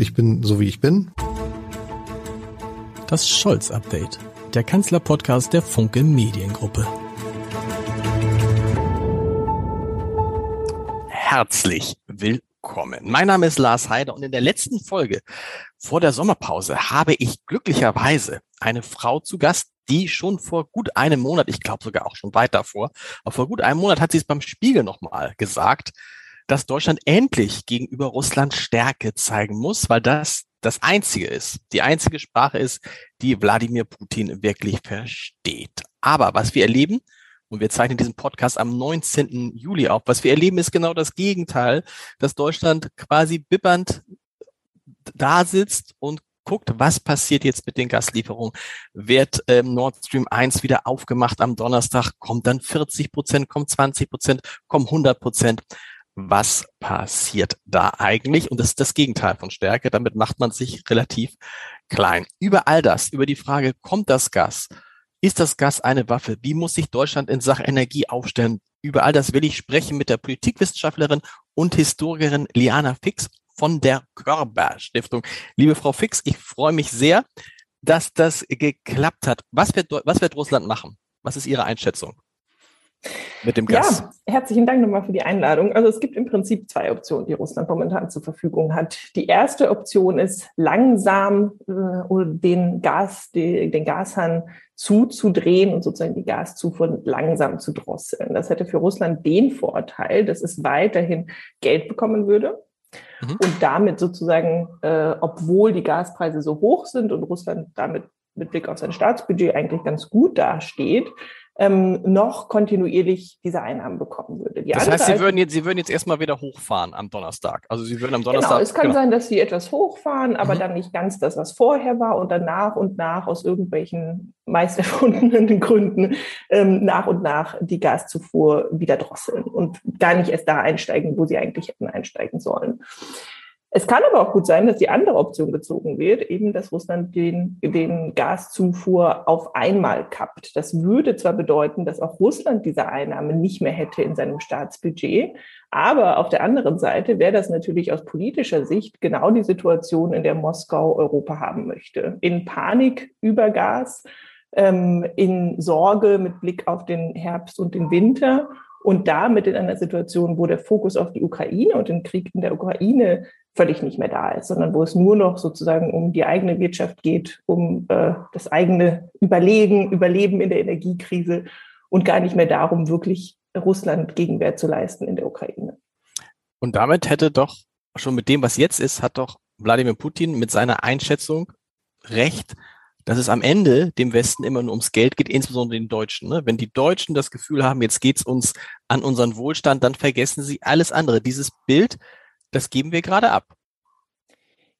Ich bin so wie ich bin. Das Scholz-Update, der Kanzler-Podcast der Funke Mediengruppe. Herzlich willkommen. Mein Name ist Lars Heider und in der letzten Folge vor der Sommerpause habe ich glücklicherweise eine Frau zu Gast, die schon vor gut einem Monat, ich glaube sogar auch schon weiter vor, aber vor gut einem Monat hat sie es beim Spiegel nochmal gesagt, dass Deutschland endlich gegenüber Russland Stärke zeigen muss, weil das das einzige ist, die einzige Sprache ist, die Wladimir Putin wirklich versteht. Aber was wir erleben, und wir zeichnen diesen Podcast am 19. Juli auf, was wir erleben, ist genau das Gegenteil, dass Deutschland quasi bibbernd da sitzt und guckt, was passiert jetzt mit den Gaslieferungen. Wird ähm, Nord Stream 1 wieder aufgemacht am Donnerstag? Kommt dann 40 Prozent, kommt 20 Prozent, kommt 100 Prozent? Was passiert da eigentlich? Und das ist das Gegenteil von Stärke. Damit macht man sich relativ klein. Über all das, über die Frage, kommt das Gas? Ist das Gas eine Waffe? Wie muss sich Deutschland in Sachen Energie aufstellen? Über all das will ich sprechen mit der Politikwissenschaftlerin und Historikerin Liana Fix von der Körber Stiftung. Liebe Frau Fix, ich freue mich sehr, dass das geklappt hat. Was wird, was wird Russland machen? Was ist Ihre Einschätzung? Mit dem Gas. Ja, herzlichen Dank nochmal für die Einladung. Also es gibt im Prinzip zwei Optionen, die Russland momentan zur Verfügung hat. Die erste Option ist langsam äh, den Gas, die, den Gashahn zuzudrehen und sozusagen die Gaszufuhr langsam zu drosseln. Das hätte für Russland den Vorteil, dass es weiterhin Geld bekommen würde. Mhm. Und damit sozusagen, äh, obwohl die Gaspreise so hoch sind und Russland damit mit Blick auf sein Staatsbudget eigentlich ganz gut dasteht, ähm, noch kontinuierlich diese Einnahmen bekommen würde. Die das heißt, Sie würden, jetzt, Sie würden jetzt erstmal wieder hochfahren am Donnerstag. Also Sie würden am genau, Donnerstag. Genau, es kann genau. sein, dass Sie etwas hochfahren, aber mhm. dann nicht ganz das, was vorher war und dann nach und nach aus irgendwelchen meist erfundenen Gründen ähm, nach und nach die Gaszufuhr wieder drosseln und gar nicht erst da einsteigen, wo sie eigentlich hätten einsteigen sollen. Es kann aber auch gut sein, dass die andere Option gezogen wird, eben dass Russland den, den Gaszufuhr auf einmal kappt. Das würde zwar bedeuten, dass auch Russland diese Einnahme nicht mehr hätte in seinem Staatsbudget, aber auf der anderen Seite wäre das natürlich aus politischer Sicht genau die Situation, in der Moskau Europa haben möchte. In Panik über Gas, ähm, in Sorge mit Blick auf den Herbst und den Winter und damit in einer Situation, wo der Fokus auf die Ukraine und den Krieg in der Ukraine völlig nicht mehr da ist, sondern wo es nur noch sozusagen um die eigene Wirtschaft geht, um äh, das eigene Überlegen, Überleben in der Energiekrise und gar nicht mehr darum, wirklich Russland Gegenwehr zu leisten in der Ukraine. Und damit hätte doch schon mit dem, was jetzt ist, hat doch Wladimir Putin mit seiner Einschätzung recht, dass es am Ende dem Westen immer nur ums Geld geht, insbesondere den Deutschen. Ne? Wenn die Deutschen das Gefühl haben, jetzt geht's uns an unseren Wohlstand, dann vergessen sie alles andere. Dieses Bild das geben wir gerade ab.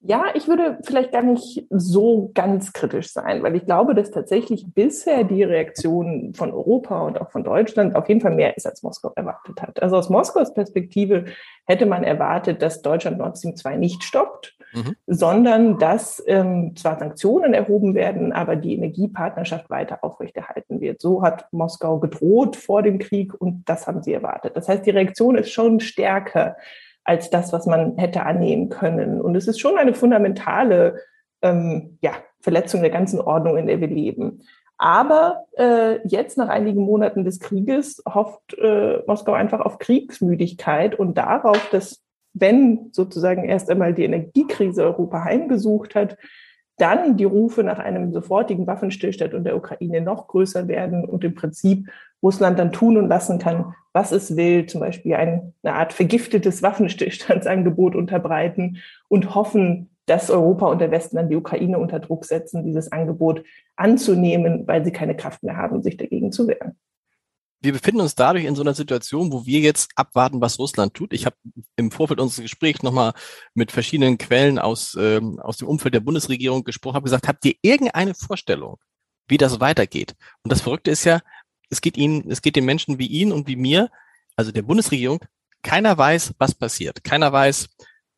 Ja, ich würde vielleicht gar nicht so ganz kritisch sein, weil ich glaube, dass tatsächlich bisher die Reaktion von Europa und auch von Deutschland auf jeden Fall mehr ist, als Moskau erwartet hat. Also aus Moskaus Perspektive hätte man erwartet, dass Deutschland Nord Stream 2 nicht stoppt, mhm. sondern dass ähm, zwar Sanktionen erhoben werden, aber die Energiepartnerschaft weiter aufrechterhalten wird. So hat Moskau gedroht vor dem Krieg und das haben sie erwartet. Das heißt, die Reaktion ist schon stärker als das, was man hätte annehmen können. Und es ist schon eine fundamentale ähm, ja, Verletzung der ganzen Ordnung, in der wir leben. Aber äh, jetzt nach einigen Monaten des Krieges hofft äh, Moskau einfach auf Kriegsmüdigkeit und darauf, dass wenn sozusagen erst einmal die Energiekrise Europa heimgesucht hat, dann die Rufe nach einem sofortigen Waffenstillstand in der Ukraine noch größer werden und im Prinzip Russland dann tun und lassen kann, was es will, zum Beispiel eine Art vergiftetes Waffenstillstandsangebot unterbreiten und hoffen, dass Europa und der Westen dann die Ukraine unter Druck setzen, dieses Angebot anzunehmen, weil sie keine Kraft mehr haben, sich dagegen zu wehren. Wir befinden uns dadurch in so einer Situation, wo wir jetzt abwarten, was Russland tut. Ich habe im Vorfeld unseres Gesprächs nochmal mit verschiedenen Quellen aus, ähm, aus dem Umfeld der Bundesregierung gesprochen, habe gesagt, habt ihr irgendeine Vorstellung, wie das weitergeht? Und das Verrückte ist ja, es geht ihnen, es geht den Menschen wie Ihnen und wie mir, also der Bundesregierung, keiner weiß, was passiert. Keiner weiß,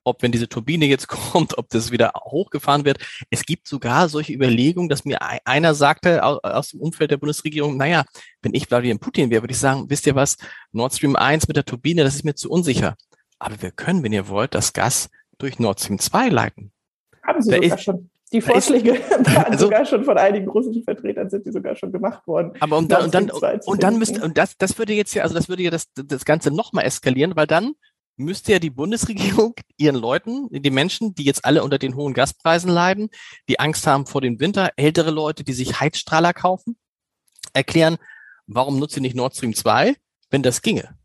ob wenn diese Turbine jetzt kommt, ob das wieder hochgefahren wird. Es gibt sogar solche Überlegungen, dass mir einer sagte aus dem Umfeld der Bundesregierung, naja, wenn ich Wladimir Putin wäre, würde ich sagen, wisst ihr was, Nord Stream 1 mit der Turbine, das ist mir zu unsicher. Aber wir können, wenn ihr wollt, das Gas durch Nord Stream 2 leiten. Haben sie sogar schon. Die Vorschläge waren also, sogar schon von einigen russischen Vertretern sind die sogar schon gemacht worden. Aber um dann, und dann, und dann müsste, und das, das würde jetzt ja, also das würde ja das, das Ganze nochmal eskalieren, weil dann müsste ja die Bundesregierung ihren Leuten, die Menschen, die jetzt alle unter den hohen Gaspreisen leiden, die Angst haben vor dem Winter, ältere Leute, die sich Heizstrahler kaufen, erklären, warum nutzt ihr nicht Nord Stream 2, wenn das ginge?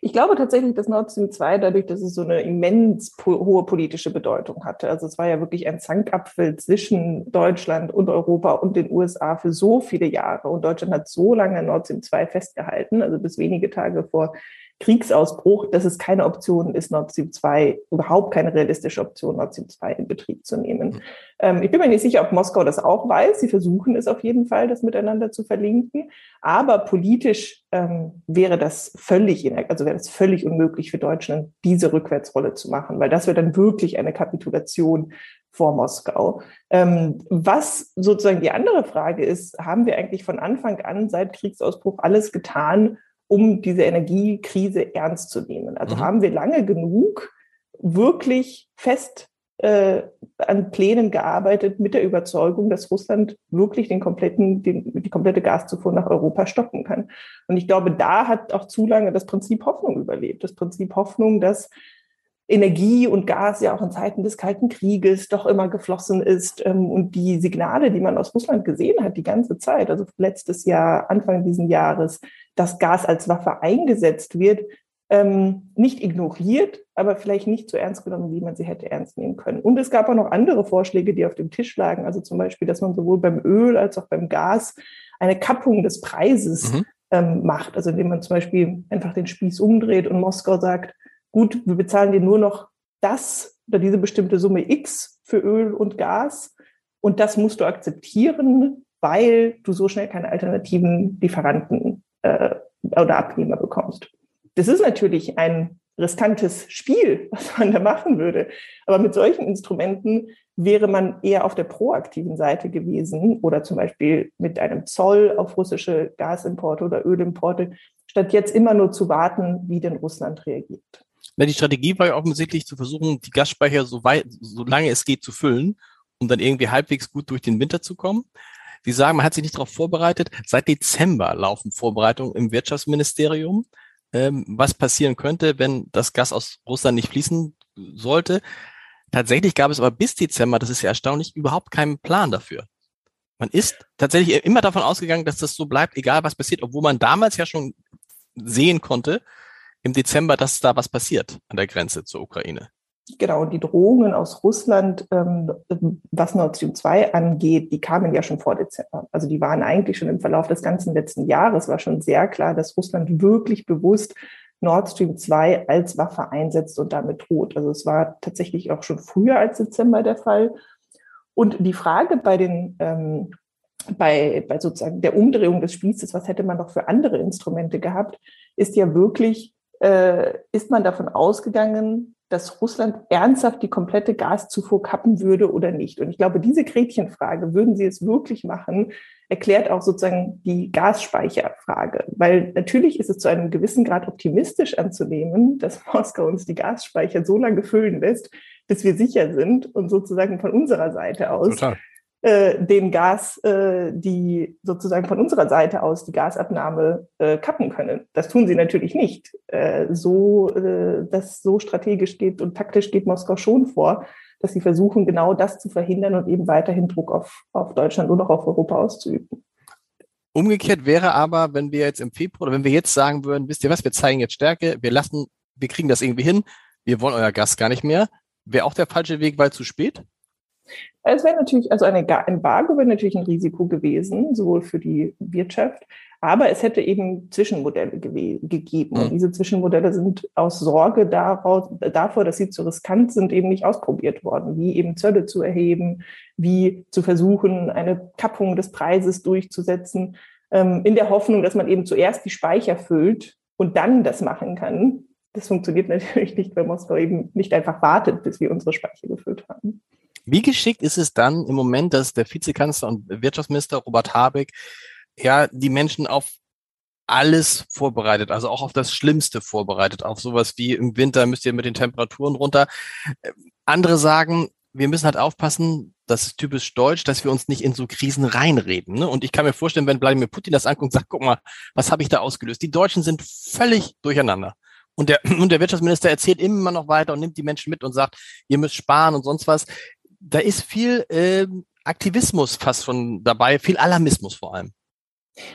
Ich glaube tatsächlich, dass Nord Stream 2 dadurch, dass es so eine immens hohe politische Bedeutung hatte. Also es war ja wirklich ein Zankapfel zwischen Deutschland und Europa und den USA für so viele Jahre. Und Deutschland hat so lange Nord Stream 2 festgehalten, also bis wenige Tage vor Kriegsausbruch, dass es keine Option ist, Nord Stream 2, überhaupt keine realistische Option, Nord Stream 2 in Betrieb zu nehmen. Mhm. Ähm, ich bin mir nicht sicher, ob Moskau das auch weiß. Sie versuchen es auf jeden Fall, das miteinander zu verlinken. Aber politisch ähm, wäre das völlig, also wäre es völlig unmöglich für Deutschland, diese Rückwärtsrolle zu machen, weil das wäre dann wirklich eine Kapitulation vor Moskau. Ähm, was sozusagen die andere Frage ist, haben wir eigentlich von Anfang an seit Kriegsausbruch alles getan, um diese Energiekrise ernst zu nehmen. Also mhm. haben wir lange genug wirklich fest äh, an Plänen gearbeitet mit der Überzeugung, dass Russland wirklich den kompletten, den, die komplette Gaszufuhr nach Europa stoppen kann. Und ich glaube, da hat auch zu lange das Prinzip Hoffnung überlebt. Das Prinzip Hoffnung, dass Energie und Gas ja auch in Zeiten des Kalten Krieges doch immer geflossen ist. Ähm, und die Signale, die man aus Russland gesehen hat, die ganze Zeit, also letztes Jahr, Anfang diesen Jahres, dass Gas als Waffe eingesetzt wird, ähm, nicht ignoriert, aber vielleicht nicht so ernst genommen, wie man sie hätte ernst nehmen können. Und es gab auch noch andere Vorschläge, die auf dem Tisch lagen. Also zum Beispiel, dass man sowohl beim Öl als auch beim Gas eine Kappung des Preises mhm. ähm, macht. Also indem man zum Beispiel einfach den Spieß umdreht und Moskau sagt, gut, wir bezahlen dir nur noch das oder diese bestimmte Summe X für Öl und Gas und das musst du akzeptieren, weil du so schnell keine alternativen Lieferanten äh, oder Abnehmer bekommst. Das ist natürlich ein riskantes Spiel, was man da machen würde. Aber mit solchen Instrumenten wäre man eher auf der proaktiven Seite gewesen oder zum Beispiel mit einem Zoll auf russische Gasimporte oder Ölimporte, statt jetzt immer nur zu warten, wie denn Russland reagiert. Na, die Strategie war ja offensichtlich zu versuchen, die Gasspeicher so weit, so lange es geht zu füllen, um dann irgendwie halbwegs gut durch den Winter zu kommen. Sie sagen, man hat sich nicht darauf vorbereitet. Seit Dezember laufen Vorbereitungen im Wirtschaftsministerium, ähm, was passieren könnte, wenn das Gas aus Russland nicht fließen sollte. Tatsächlich gab es aber bis Dezember, das ist ja erstaunlich, überhaupt keinen Plan dafür. Man ist tatsächlich immer davon ausgegangen, dass das so bleibt, egal was passiert, obwohl man damals ja schon sehen konnte, im Dezember, dass da was passiert an der Grenze zur Ukraine. Genau, die Drohungen aus Russland, ähm, was Nord Stream 2 angeht, die kamen ja schon vor Dezember. Also die waren eigentlich schon im Verlauf des ganzen letzten Jahres, war schon sehr klar, dass Russland wirklich bewusst Nord Stream 2 als Waffe einsetzt und damit droht. Also es war tatsächlich auch schon früher als Dezember der Fall. Und die Frage bei den ähm, bei, bei sozusagen der Umdrehung des Spießes, was hätte man noch für andere Instrumente gehabt, ist ja wirklich, äh, ist man davon ausgegangen, dass Russland ernsthaft die komplette Gaszufuhr kappen würde oder nicht. Und ich glaube, diese Gretchenfrage, würden sie es wirklich machen, erklärt auch sozusagen die Gasspeicherfrage. Weil natürlich ist es zu einem gewissen Grad optimistisch anzunehmen, dass Moskau uns die Gasspeicher so lange füllen lässt, bis wir sicher sind und sozusagen von unserer Seite aus Total äh, den Gas, äh, die sozusagen von unserer Seite aus die Gasabnahme äh, kappen können. Das tun sie natürlich nicht. Äh, so, äh, das so strategisch geht und taktisch geht Moskau schon vor, dass sie versuchen, genau das zu verhindern und eben weiterhin Druck auf, auf Deutschland und auch auf Europa auszuüben. Umgekehrt wäre aber, wenn wir jetzt im Februar oder wenn wir jetzt sagen würden, wisst ihr was, wir zeigen jetzt Stärke, wir lassen, wir kriegen das irgendwie hin, wir wollen euer Gas gar nicht mehr, wäre auch der falsche Weg, weil zu spät? Es wäre natürlich, also eine Embargo wäre natürlich ein Risiko gewesen, sowohl für die Wirtschaft, aber es hätte eben Zwischenmodelle gegeben. Und hm. diese Zwischenmodelle sind aus Sorge daraus, davor, dass sie zu riskant sind, eben nicht ausprobiert worden, wie eben Zölle zu erheben, wie zu versuchen, eine Kappung des Preises durchzusetzen, ähm, in der Hoffnung, dass man eben zuerst die Speicher füllt und dann das machen kann. Das funktioniert natürlich nicht, weil Moskau eben nicht einfach wartet, bis wir unsere Speicher gefüllt haben. Wie geschickt ist es dann im Moment, dass der Vizekanzler und Wirtschaftsminister Robert Habeck ja die Menschen auf alles vorbereitet, also auch auf das Schlimmste vorbereitet, auf sowas wie im Winter müsst ihr mit den Temperaturen runter. Andere sagen, wir müssen halt aufpassen, das ist typisch deutsch, dass wir uns nicht in so Krisen reinreden. Ne? Und ich kann mir vorstellen, wenn Wladimir Putin das anguckt und sagt, guck mal, was habe ich da ausgelöst? Die Deutschen sind völlig durcheinander. Und der, und der Wirtschaftsminister erzählt immer noch weiter und nimmt die Menschen mit und sagt, ihr müsst sparen und sonst was. Da ist viel äh, Aktivismus fast schon dabei, viel Alarmismus vor allem.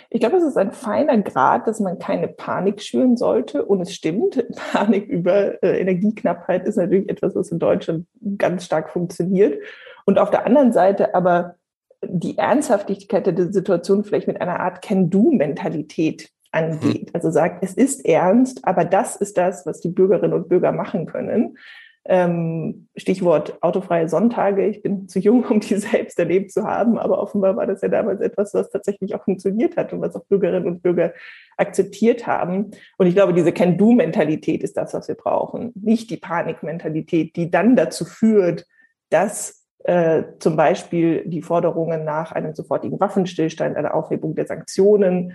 Ich glaube, es ist ein feiner Grad, dass man keine Panik schüren sollte. Und es stimmt, Panik über äh, Energieknappheit ist natürlich etwas, was in Deutschland ganz stark funktioniert. Und auf der anderen Seite aber die Ernsthaftigkeit der Situation vielleicht mit einer Art Can-Do-Mentalität angeht. Also sagt, es ist ernst, aber das ist das, was die Bürgerinnen und Bürger machen können. Ähm, Stichwort autofreie Sonntage. Ich bin zu jung, um die selbst erlebt zu haben, aber offenbar war das ja damals etwas, was tatsächlich auch funktioniert hat und was auch Bürgerinnen und Bürger akzeptiert haben. Und ich glaube, diese Can-Do-Mentalität ist das, was wir brauchen, nicht die Panik-Mentalität, die dann dazu führt, dass äh, zum Beispiel die Forderungen nach einem sofortigen Waffenstillstand, einer Aufhebung der Sanktionen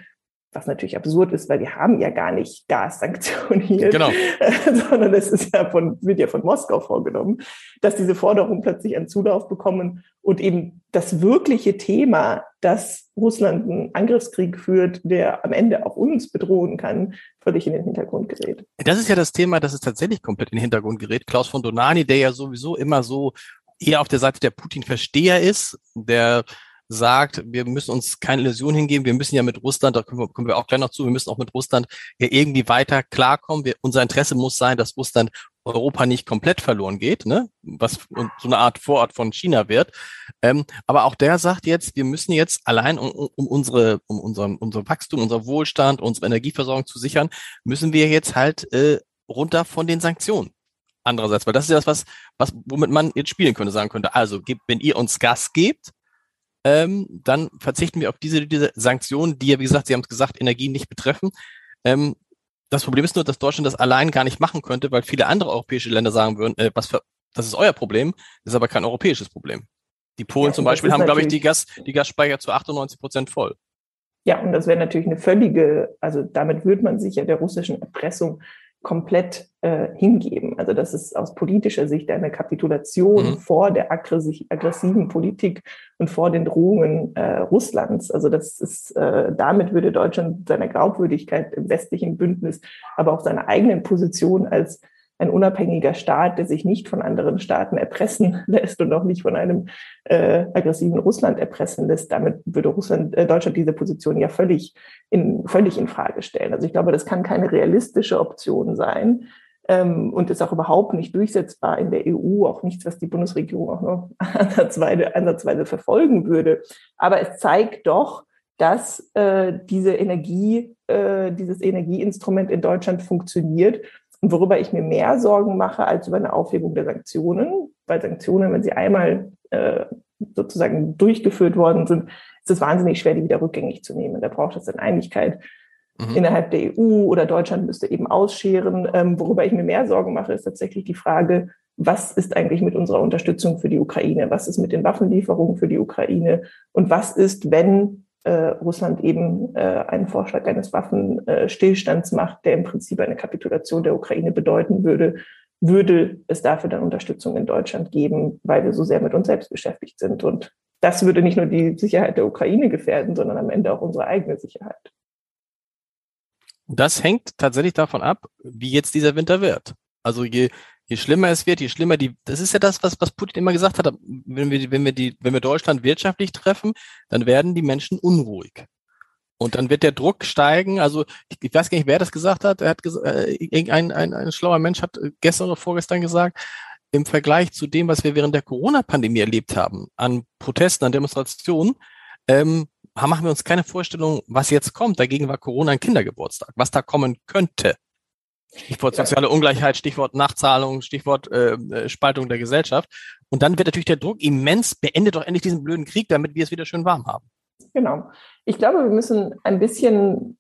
was natürlich absurd ist, weil wir haben ja gar nicht Gas sanktioniert, genau. sondern es ist ja von, wird ja von Moskau vorgenommen, dass diese Forderungen plötzlich einen Zulauf bekommen und eben das wirkliche Thema, dass Russland einen Angriffskrieg führt, der am Ende auch uns bedrohen kann, völlig in den Hintergrund gerät. Das ist ja das Thema, das ist tatsächlich komplett in den Hintergrund gerät. Klaus von Donani, der ja sowieso immer so eher auf der Seite der Putin-Versteher ist, der sagt, wir müssen uns keine Illusion hingeben, wir müssen ja mit Russland, da kommen wir, kommen wir auch gleich noch zu, wir müssen auch mit Russland ja irgendwie weiter klarkommen. Wir, unser Interesse muss sein, dass Russland Europa nicht komplett verloren geht, ne? was so eine Art Vorort von China wird. Ähm, aber auch der sagt jetzt, wir müssen jetzt allein, um, um unsere, um unser, unser Wachstum, unser Wohlstand, unsere Energieversorgung zu sichern, müssen wir jetzt halt äh, runter von den Sanktionen. Andererseits, weil das ist ja das, was, was, womit man jetzt spielen könnte, sagen könnte, also wenn ihr uns Gas gebt, ähm, dann verzichten wir auf diese, diese Sanktionen, die ja, wie gesagt, Sie haben es gesagt, Energie nicht betreffen. Ähm, das Problem ist nur, dass Deutschland das allein gar nicht machen könnte, weil viele andere europäische Länder sagen würden, äh, was für, das ist euer Problem, das ist aber kein europäisches Problem. Die Polen ja, zum Beispiel haben, glaube ich, die, Gas, die Gasspeicher zu 98 Prozent voll. Ja, und das wäre natürlich eine völlige, also damit würde man sich ja der russischen Erpressung komplett äh, hingeben. Also das ist aus politischer Sicht eine Kapitulation mhm. vor der aggressiven Politik und vor den Drohungen äh, Russlands. Also das ist, äh, damit würde Deutschland seiner Glaubwürdigkeit im westlichen Bündnis, aber auch seiner eigenen Position als ein unabhängiger Staat, der sich nicht von anderen Staaten erpressen lässt und auch nicht von einem äh, aggressiven Russland erpressen lässt. Damit würde Russland, äh, Deutschland diese Position ja völlig in, völlig in Frage stellen. Also ich glaube, das kann keine realistische Option sein ähm, und ist auch überhaupt nicht durchsetzbar in der EU, auch nichts, was die Bundesregierung auch noch ansatzweise, ansatzweise verfolgen würde. Aber es zeigt doch, dass äh, diese Energie, äh, dieses Energieinstrument in Deutschland funktioniert und worüber ich mir mehr Sorgen mache als über eine Aufhebung der Sanktionen, weil Sanktionen, wenn sie einmal äh, sozusagen durchgeführt worden sind, ist es wahnsinnig schwer, die wieder rückgängig zu nehmen. Da braucht es dann Einigkeit mhm. innerhalb der EU oder Deutschland müsste eben ausscheren. Ähm, worüber ich mir mehr Sorgen mache, ist tatsächlich die Frage, was ist eigentlich mit unserer Unterstützung für die Ukraine? Was ist mit den Waffenlieferungen für die Ukraine? Und was ist, wenn äh, Russland eben äh, einen Vorschlag eines Waffenstillstands macht, der im Prinzip eine Kapitulation der Ukraine bedeuten würde, würde es dafür dann Unterstützung in Deutschland geben, weil wir so sehr mit uns selbst beschäftigt sind. Und das würde nicht nur die Sicherheit der Ukraine gefährden, sondern am Ende auch unsere eigene Sicherheit. Das hängt tatsächlich davon ab, wie jetzt dieser Winter wird. Also je, je schlimmer es wird, je schlimmer die, das ist ja das, was, was Putin immer gesagt hat, wenn wir, wenn wir die, wenn wir Deutschland wirtschaftlich treffen, dann werden die Menschen unruhig. Und dann wird der Druck steigen. Also ich, ich weiß gar nicht, wer das gesagt hat. Er hat äh, irgendein ein, ein schlauer Mensch hat gestern oder vorgestern gesagt, im Vergleich zu dem, was wir während der Corona-Pandemie erlebt haben, an Protesten, an Demonstrationen, ähm, machen wir uns keine Vorstellung, was jetzt kommt. Dagegen war Corona ein Kindergeburtstag, was da kommen könnte. Stichwort soziale Ungleichheit, Stichwort Nachzahlung, Stichwort äh, äh, Spaltung der Gesellschaft. Und dann wird natürlich der Druck immens, beendet doch endlich diesen blöden Krieg, damit wir es wieder schön warm haben. Genau. Ich glaube, wir müssen ein bisschen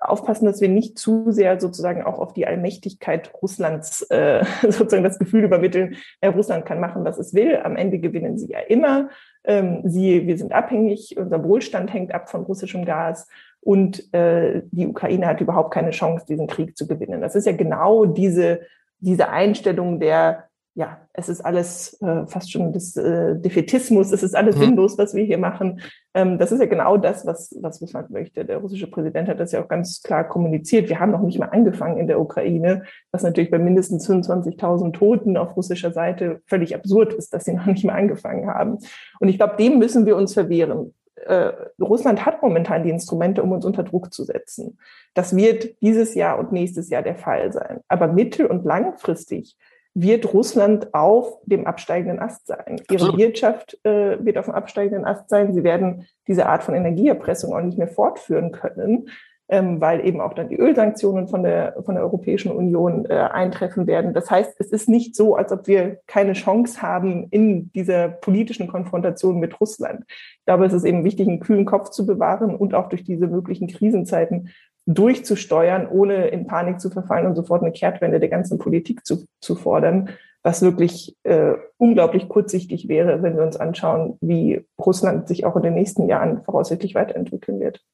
aufpassen, dass wir nicht zu sehr sozusagen auch auf die Allmächtigkeit Russlands äh, sozusagen das Gefühl übermitteln, ja, Russland kann machen, was es will. Am Ende gewinnen sie ja immer. Ähm, sie, wir sind abhängig, unser Wohlstand hängt ab von russischem Gas und äh, die Ukraine hat überhaupt keine Chance, diesen Krieg zu gewinnen. Das ist ja genau diese, diese Einstellung der ja, es ist alles äh, fast schon das äh, Defetismus, es ist alles mhm. sinnlos, was wir hier machen. Ähm, das ist ja genau das, was, was Russland möchte. Der russische Präsident hat das ja auch ganz klar kommuniziert. Wir haben noch nicht mal angefangen in der Ukraine, was natürlich bei mindestens 25.000 Toten auf russischer Seite völlig absurd ist, dass sie noch nicht mal angefangen haben. Und ich glaube, dem müssen wir uns verwehren. Äh, Russland hat momentan die Instrumente, um uns unter Druck zu setzen. Das wird dieses Jahr und nächstes Jahr der Fall sein. Aber mittel- und langfristig wird Russland auf dem absteigenden Ast sein. Ihre Absolut. Wirtschaft äh, wird auf dem absteigenden Ast sein. Sie werden diese Art von Energieerpressung auch nicht mehr fortführen können, ähm, weil eben auch dann die Ölsanktionen von der, von der Europäischen Union äh, eintreffen werden. Das heißt, es ist nicht so, als ob wir keine Chance haben in dieser politischen Konfrontation mit Russland. Ich glaube, es ist eben wichtig, einen kühlen Kopf zu bewahren und auch durch diese möglichen Krisenzeiten durchzusteuern, ohne in Panik zu verfallen und sofort eine Kehrtwende der ganzen Politik zu, zu fordern, was wirklich äh, unglaublich kurzsichtig wäre, wenn wir uns anschauen, wie Russland sich auch in den nächsten Jahren voraussichtlich weiterentwickeln wird.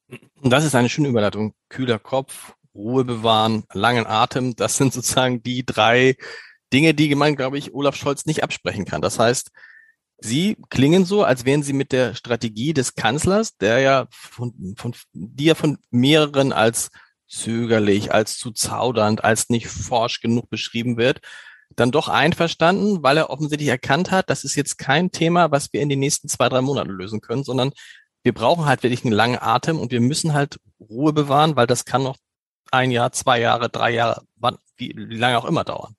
Das ist eine schöne Überleitung. Kühler Kopf, Ruhe bewahren, langen Atem, das sind sozusagen die drei Dinge, die man, glaube ich, Olaf Scholz nicht absprechen kann. Das heißt, Sie klingen so, als wären Sie mit der Strategie des Kanzlers, der ja von, von, die ja von mehreren als zögerlich, als zu zaudernd, als nicht forsch genug beschrieben wird, dann doch einverstanden, weil er offensichtlich erkannt hat, das ist jetzt kein Thema, was wir in den nächsten zwei, drei Monaten lösen können, sondern wir brauchen halt wirklich einen langen Atem und wir müssen halt Ruhe bewahren, weil das kann noch ein Jahr, zwei Jahre, drei Jahre, wann, wie, wie lange auch immer dauern.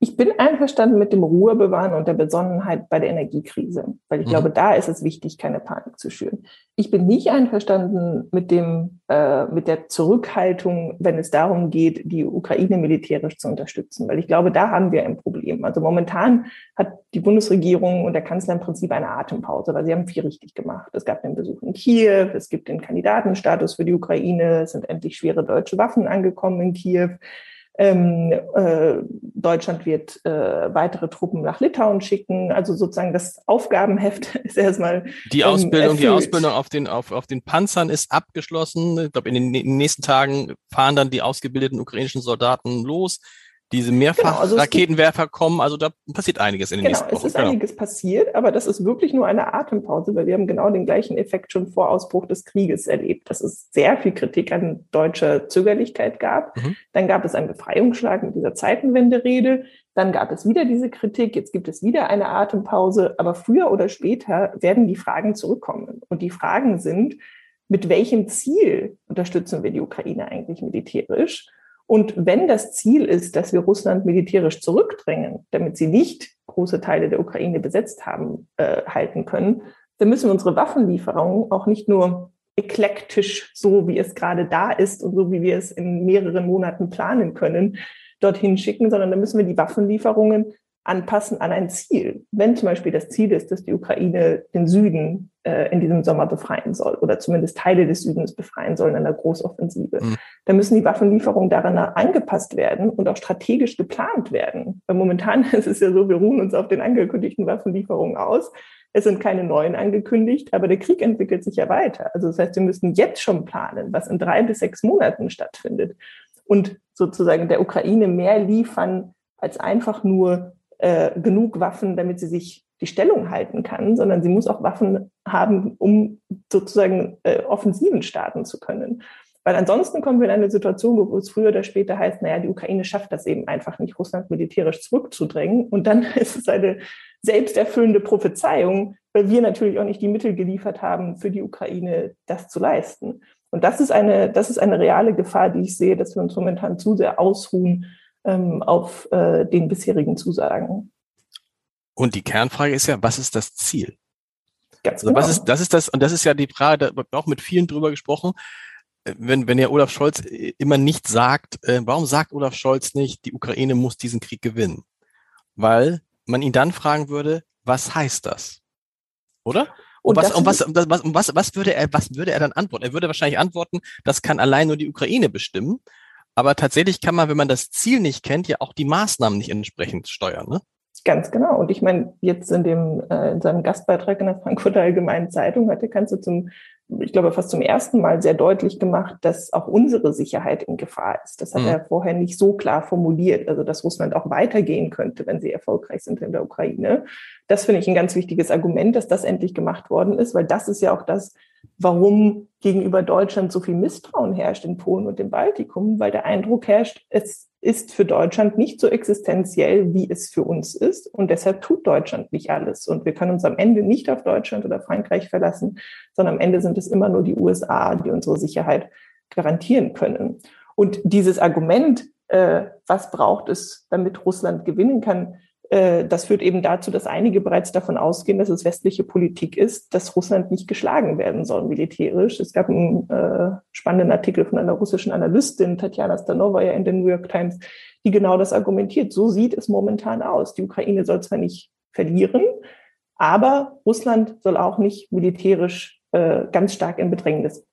Ich bin einverstanden mit dem Ruhebewahren und der Besonnenheit bei der Energiekrise, weil ich mhm. glaube, da ist es wichtig, keine Panik zu schüren. Ich bin nicht einverstanden mit dem, äh, mit der Zurückhaltung, wenn es darum geht, die Ukraine militärisch zu unterstützen, weil ich glaube, da haben wir ein Problem. Also momentan hat die Bundesregierung und der Kanzler im Prinzip eine Atempause, weil sie haben viel richtig gemacht. Es gab den Besuch in Kiew, es gibt den Kandidatenstatus für die Ukraine, es sind endlich schwere deutsche Waffen angekommen in Kiew. Ähm, äh, Deutschland wird äh, weitere Truppen nach Litauen schicken. Also sozusagen das Aufgabenheft ist erstmal. Die ähm, Ausbildung, ähm, die Ausbildung auf den, auf, auf den Panzern ist abgeschlossen. Ich glaube, in den, in den nächsten Tagen fahren dann die ausgebildeten ukrainischen Soldaten los diese Mehrfach-Raketenwerfer genau, also kommen. Also da passiert einiges in den genau, nächsten Wochen. Es ist genau. einiges passiert, aber das ist wirklich nur eine Atempause, weil wir haben genau den gleichen Effekt schon vor Ausbruch des Krieges erlebt, dass es sehr viel Kritik an deutscher Zögerlichkeit gab. Mhm. Dann gab es einen Befreiungsschlag mit dieser Zeitenwende-Rede. Dann gab es wieder diese Kritik. Jetzt gibt es wieder eine Atempause. Aber früher oder später werden die Fragen zurückkommen. Und die Fragen sind, mit welchem Ziel unterstützen wir die Ukraine eigentlich militärisch? Und wenn das Ziel ist, dass wir Russland militärisch zurückdrängen, damit sie nicht große Teile der Ukraine besetzt haben, äh, halten können, dann müssen wir unsere Waffenlieferungen auch nicht nur eklektisch, so wie es gerade da ist und so wie wir es in mehreren Monaten planen können, dorthin schicken, sondern dann müssen wir die Waffenlieferungen anpassen an ein Ziel. Wenn zum Beispiel das Ziel ist, dass die Ukraine den Süden äh, in diesem Sommer befreien soll oder zumindest Teile des Südens befreien soll in einer Großoffensive, mhm. dann müssen die Waffenlieferungen daran angepasst werden und auch strategisch geplant werden. Weil momentan ist es ja so, wir ruhen uns auf den angekündigten Waffenlieferungen aus. Es sind keine neuen angekündigt, aber der Krieg entwickelt sich ja weiter. Also das heißt, wir müssen jetzt schon planen, was in drei bis sechs Monaten stattfindet und sozusagen der Ukraine mehr liefern als einfach nur äh, genug Waffen, damit sie sich die Stellung halten kann, sondern sie muss auch Waffen haben, um sozusagen äh, Offensiven starten zu können. Weil ansonsten kommen wir in eine Situation, wo es früher oder später heißt, naja, die Ukraine schafft das eben einfach nicht, Russland militärisch zurückzudrängen. Und dann ist es eine selbsterfüllende Prophezeiung, weil wir natürlich auch nicht die Mittel geliefert haben, für die Ukraine das zu leisten. Und das ist eine, das ist eine reale Gefahr, die ich sehe, dass wir uns momentan zu sehr ausruhen ähm, auf äh, den bisherigen Zusagen. Und die Kernfrage ist ja, was ist das Ziel? Ganz also genau. was ist, das ist das, und das ist ja die Frage, da wird auch mit vielen drüber gesprochen. Äh, wenn, wenn ja Olaf Scholz äh, immer nicht sagt, äh, warum sagt Olaf Scholz nicht, die Ukraine muss diesen Krieg gewinnen? Weil man ihn dann fragen würde, was heißt das? Oder? Und, und was, und was, was, was, was würde er, was würde er dann antworten? Er würde wahrscheinlich antworten, das kann allein nur die Ukraine bestimmen. Aber tatsächlich kann man, wenn man das Ziel nicht kennt, ja auch die Maßnahmen nicht entsprechend steuern. Ne? Ganz genau. Und ich meine, jetzt in dem äh, in seinem Gastbeitrag in der Frankfurter Allgemeinen Zeitung hat der Kanzler zum ich glaube, fast zum ersten Mal sehr deutlich gemacht, dass auch unsere Sicherheit in Gefahr ist. Das hat mhm. er vorher nicht so klar formuliert, also dass Russland auch weitergehen könnte, wenn sie erfolgreich sind in der Ukraine. Das finde ich ein ganz wichtiges Argument, dass das endlich gemacht worden ist, weil das ist ja auch das, warum gegenüber Deutschland so viel Misstrauen herrscht in Polen und dem Baltikum, weil der Eindruck herrscht, es ist für Deutschland nicht so existenziell, wie es für uns ist. Und deshalb tut Deutschland nicht alles. Und wir können uns am Ende nicht auf Deutschland oder Frankreich verlassen, sondern am Ende sind es immer nur die USA, die unsere Sicherheit garantieren können. Und dieses Argument, äh, was braucht es, damit Russland gewinnen kann, das führt eben dazu, dass einige bereits davon ausgehen, dass es westliche Politik ist, dass Russland nicht geschlagen werden soll militärisch. Es gab einen äh, spannenden Artikel von einer russischen Analystin, Tatjana Stanovaya, in der New York Times, die genau das argumentiert. So sieht es momentan aus. Die Ukraine soll zwar nicht verlieren, aber Russland soll auch nicht militärisch äh, ganz stark in Bedrängnis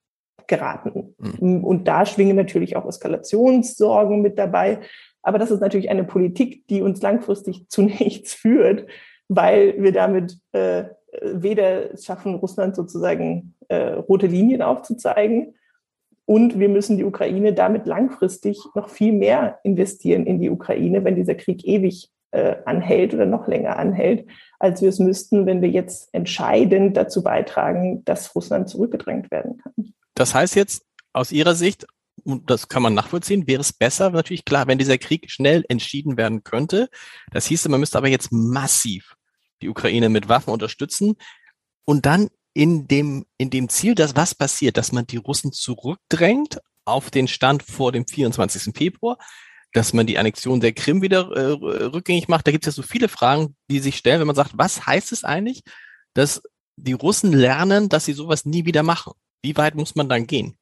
geraten. Mhm. Und da schwingen natürlich auch Eskalationssorgen mit dabei. Aber das ist natürlich eine Politik, die uns langfristig zu nichts führt, weil wir damit äh, weder es schaffen, Russland sozusagen äh, rote Linien aufzuzeigen, und wir müssen die Ukraine damit langfristig noch viel mehr investieren in die Ukraine, wenn dieser Krieg ewig äh, anhält oder noch länger anhält, als wir es müssten, wenn wir jetzt entscheidend dazu beitragen, dass Russland zurückgedrängt werden kann. Das heißt jetzt aus Ihrer Sicht, und das kann man nachvollziehen, wäre es besser, natürlich klar, wenn dieser Krieg schnell entschieden werden könnte. Das hieße, man müsste aber jetzt massiv die Ukraine mit Waffen unterstützen und dann in dem, in dem Ziel, dass was passiert, dass man die Russen zurückdrängt auf den Stand vor dem 24. Februar, dass man die Annexion der Krim wieder äh, rückgängig macht. Da gibt es ja so viele Fragen, die sich stellen, wenn man sagt, was heißt es eigentlich, dass die Russen lernen, dass sie sowas nie wieder machen? Wie weit muss man dann gehen?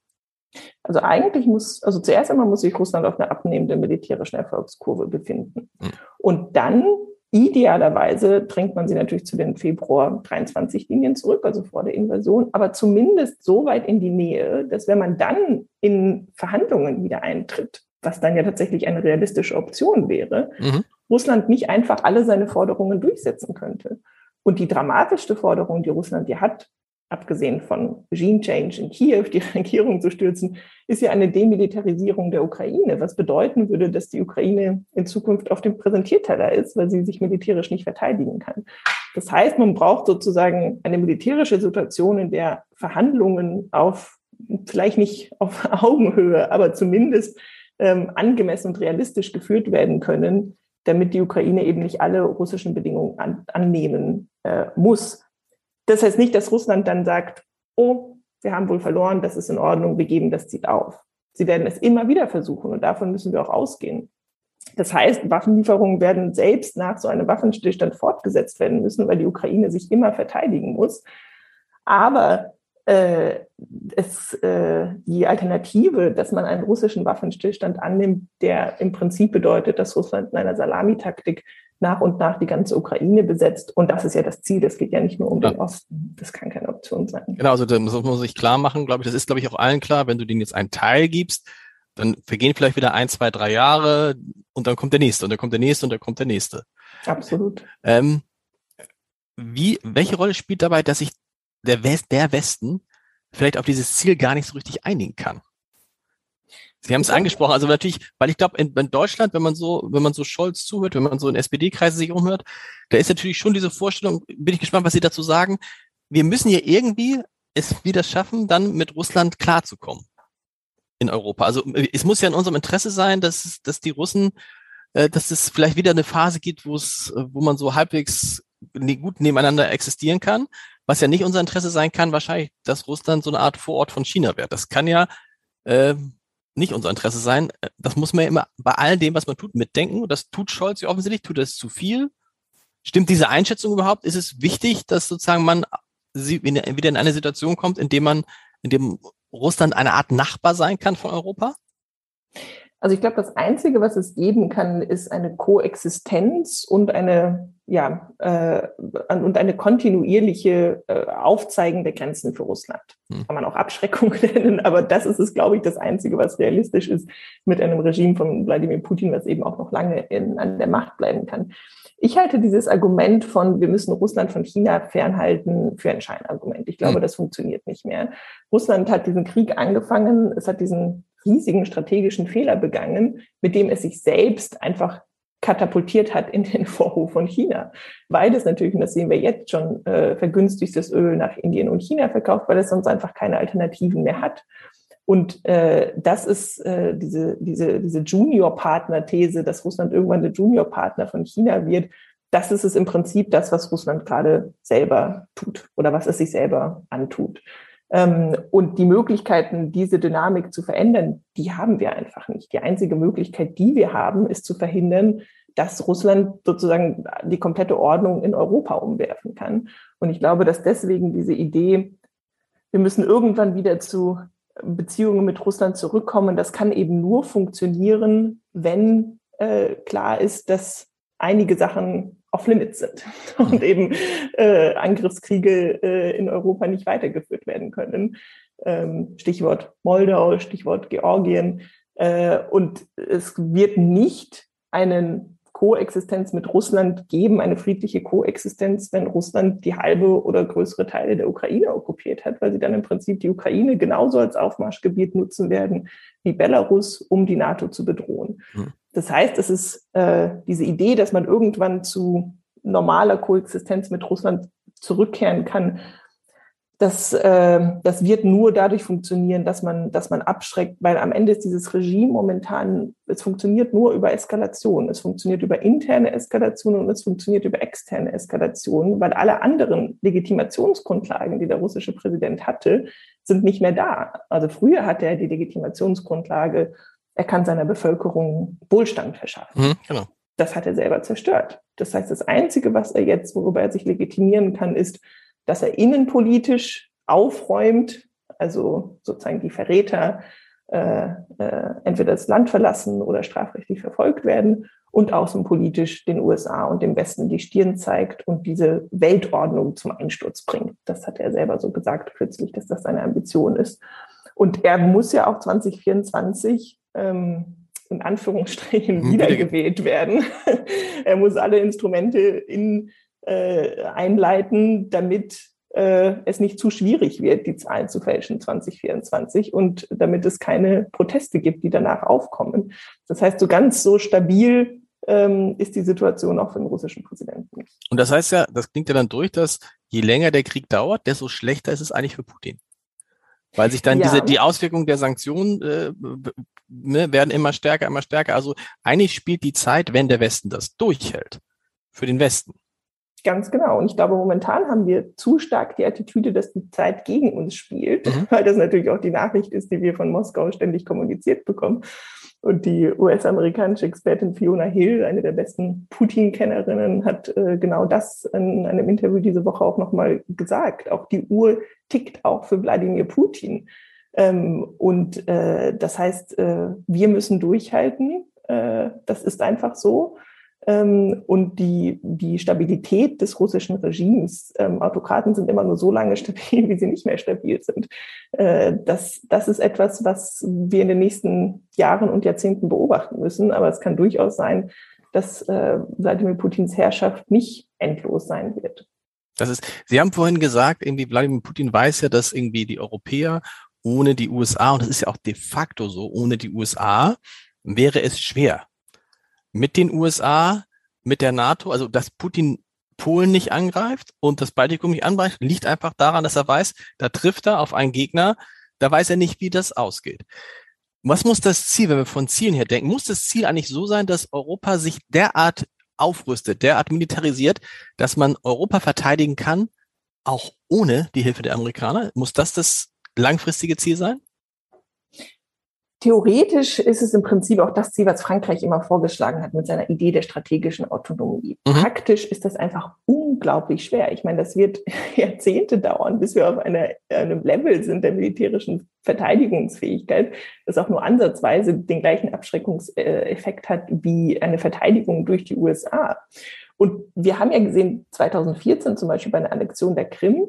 Also eigentlich muss, also zuerst einmal muss sich Russland auf einer abnehmenden militärischen Erfolgskurve befinden. Hm. Und dann idealerweise drängt man sie natürlich zu den Februar 23 Linien zurück, also vor der Invasion, aber zumindest so weit in die Nähe, dass wenn man dann in Verhandlungen wieder eintritt, was dann ja tatsächlich eine realistische Option wäre, mhm. Russland nicht einfach alle seine Forderungen durchsetzen könnte. Und die dramatischste Forderung, die Russland ja hat, abgesehen von Regime Change in Kiew, die Regierung zu stürzen, ist ja eine Demilitarisierung der Ukraine, was bedeuten würde, dass die Ukraine in Zukunft auf dem Präsentierteller ist, weil sie sich militärisch nicht verteidigen kann. Das heißt, man braucht sozusagen eine militärische Situation, in der Verhandlungen auf, vielleicht nicht auf Augenhöhe, aber zumindest ähm, angemessen und realistisch geführt werden können, damit die Ukraine eben nicht alle russischen Bedingungen an, annehmen äh, muss. Das heißt nicht, dass Russland dann sagt, oh, wir haben wohl verloren, das ist in Ordnung, wir geben das Ziel auf. Sie werden es immer wieder versuchen und davon müssen wir auch ausgehen. Das heißt, Waffenlieferungen werden selbst nach so einem Waffenstillstand fortgesetzt werden müssen, weil die Ukraine sich immer verteidigen muss. Aber äh, es, äh, die Alternative, dass man einen russischen Waffenstillstand annimmt, der im Prinzip bedeutet, dass Russland in einer Salamitaktik nach und nach die ganze Ukraine besetzt. Und das ist ja das Ziel. Das geht ja nicht nur um ja. den Osten. Das kann keine Option sein. Genau, also das muss man sich klar machen, glaube ich. Das ist, glaube ich, auch allen klar. Wenn du denen jetzt einen Teil gibst, dann vergehen vielleicht wieder ein, zwei, drei Jahre und dann kommt der nächste und dann kommt der nächste und dann kommt der nächste. Absolut. Ähm, wie, welche Rolle spielt dabei, dass sich der, West, der Westen vielleicht auf dieses Ziel gar nicht so richtig einigen kann? Sie haben es angesprochen, also natürlich, weil ich glaube, in, in, Deutschland, wenn man so, wenn man so Scholz zuhört, wenn man so in SPD-Kreise sich umhört, da ist natürlich schon diese Vorstellung, bin ich gespannt, was Sie dazu sagen. Wir müssen hier irgendwie es wieder schaffen, dann mit Russland klarzukommen in Europa. Also es muss ja in unserem Interesse sein, dass, dass die Russen, äh, dass es vielleicht wieder eine Phase gibt, wo es, wo man so halbwegs gut nebeneinander existieren kann. Was ja nicht unser Interesse sein kann, wahrscheinlich, dass Russland so eine Art Vorort von China wird. Das kann ja äh, nicht unser Interesse sein. Das muss man ja immer bei all dem, was man tut, mitdenken. Das tut Scholz ja offensichtlich, tut das zu viel. Stimmt diese Einschätzung überhaupt? Ist es wichtig, dass sozusagen man wieder in eine Situation kommt, in dem man, in dem Russland eine Art Nachbar sein kann von Europa? Also ich glaube, das Einzige, was es geben kann, ist eine Koexistenz und eine ja äh, und eine kontinuierliche äh, Aufzeigen der Grenzen für Russland. Hm. Kann man auch Abschreckung nennen, aber das ist es, glaube ich, das Einzige, was realistisch ist mit einem Regime von Wladimir Putin, was eben auch noch lange in, an der Macht bleiben kann. Ich halte dieses Argument von, wir müssen Russland von China fernhalten, für ein Scheinargument. Ich glaube, mhm. das funktioniert nicht mehr. Russland hat diesen Krieg angefangen, es hat diesen riesigen strategischen Fehler begangen, mit dem es sich selbst einfach katapultiert hat in den Vorhof von China. Weil es natürlich, und das sehen wir jetzt schon, äh, vergünstigtes Öl nach Indien und China verkauft, weil es sonst einfach keine Alternativen mehr hat. Und äh, das ist äh, diese, diese, diese Junior-Partner-These, dass Russland irgendwann der Junior-Partner von China wird. Das ist es im Prinzip das, was Russland gerade selber tut oder was es sich selber antut. Ähm, und die Möglichkeiten, diese Dynamik zu verändern, die haben wir einfach nicht. Die einzige Möglichkeit, die wir haben, ist zu verhindern, dass Russland sozusagen die komplette Ordnung in Europa umwerfen kann. Und ich glaube, dass deswegen diese Idee, wir müssen irgendwann wieder zu Beziehungen mit Russland zurückkommen. Das kann eben nur funktionieren, wenn äh, klar ist, dass einige Sachen off-limits sind und eben äh, Angriffskriege äh, in Europa nicht weitergeführt werden können. Ähm, Stichwort Moldau, Stichwort Georgien. Äh, und es wird nicht einen Koexistenz mit Russland geben, eine friedliche Koexistenz, wenn Russland die halbe oder größere Teile der Ukraine okkupiert hat, weil sie dann im Prinzip die Ukraine genauso als Aufmarschgebiet nutzen werden wie Belarus, um die NATO zu bedrohen. Hm. Das heißt, es ist äh, diese Idee, dass man irgendwann zu normaler Koexistenz mit Russland zurückkehren kann, das, äh, das wird nur dadurch funktionieren, dass man, dass man abschreckt, weil am Ende ist dieses Regime momentan, es funktioniert nur über Eskalation. Es funktioniert über interne Eskalation und es funktioniert über externe Eskalation, weil alle anderen Legitimationsgrundlagen, die der russische Präsident hatte, sind nicht mehr da. Also früher hatte er die Legitimationsgrundlage, er kann seiner Bevölkerung Wohlstand verschaffen. Mhm, genau. Das hat er selber zerstört. Das heißt, das Einzige, was er jetzt, worüber er sich legitimieren kann, ist, dass er innenpolitisch aufräumt, also sozusagen die Verräter äh, äh, entweder das Land verlassen oder strafrechtlich verfolgt werden und außenpolitisch den USA und dem Westen die Stirn zeigt und diese Weltordnung zum Einsturz bringt. Das hat er selber so gesagt kürzlich, dass das seine Ambition ist. Und er muss ja auch 2024 ähm, in Anführungsstrichen wiedergewählt werden. er muss alle Instrumente in äh, einleiten, damit äh, es nicht zu schwierig wird, die Zahlen zu fälschen 2024 und damit es keine Proteste gibt, die danach aufkommen. Das heißt, so ganz so stabil ähm, ist die Situation auch für den russischen Präsidenten. Und das heißt ja, das klingt ja dann durch, dass je länger der Krieg dauert, desto schlechter ist es eigentlich für Putin. Weil sich dann ja. diese, die Auswirkungen der Sanktionen äh, ne, werden immer stärker, immer stärker. Also eigentlich spielt die Zeit, wenn der Westen das durchhält, für den Westen. Ganz genau. Und ich glaube, momentan haben wir zu stark die Attitüde, dass die Zeit gegen uns spielt, mhm. weil das natürlich auch die Nachricht ist, die wir von Moskau ständig kommuniziert bekommen. Und die US-amerikanische Expertin Fiona Hill, eine der besten Putin-Kennerinnen, hat äh, genau das in einem Interview diese Woche auch nochmal gesagt. Auch die Uhr tickt auch für Wladimir Putin. Ähm, und äh, das heißt, äh, wir müssen durchhalten. Äh, das ist einfach so. Ähm, und die, die Stabilität des russischen Regimes. Ähm, Autokraten sind immer nur so lange stabil, wie sie nicht mehr stabil sind. Äh, das, das ist etwas, was wir in den nächsten Jahren und Jahrzehnten beobachten müssen. Aber es kann durchaus sein, dass äh, Wladimir Putins Herrschaft nicht endlos sein wird. Das ist, Sie haben vorhin gesagt, irgendwie Wladimir Putin weiß ja, dass irgendwie die Europäer ohne die USA, und das ist ja auch de facto so, ohne die USA wäre es schwer mit den USA, mit der NATO, also dass Putin Polen nicht angreift und das Baltikum nicht angreift, liegt einfach daran, dass er weiß, da trifft er auf einen Gegner, da weiß er nicht, wie das ausgeht. Was muss das Ziel, wenn wir von Zielen her denken, muss das Ziel eigentlich so sein, dass Europa sich derart aufrüstet, derart militarisiert, dass man Europa verteidigen kann, auch ohne die Hilfe der Amerikaner? Muss das das langfristige Ziel sein? Theoretisch ist es im Prinzip auch das Ziel, was Frankreich immer vorgeschlagen hat mit seiner Idee der strategischen Autonomie. Mhm. Praktisch ist das einfach unglaublich schwer. Ich meine, das wird Jahrzehnte dauern, bis wir auf einer, einem Level sind der militärischen Verteidigungsfähigkeit, das auch nur ansatzweise den gleichen Abschreckungseffekt hat wie eine Verteidigung durch die USA. Und wir haben ja gesehen, 2014 zum Beispiel bei einer Annexion der Krim,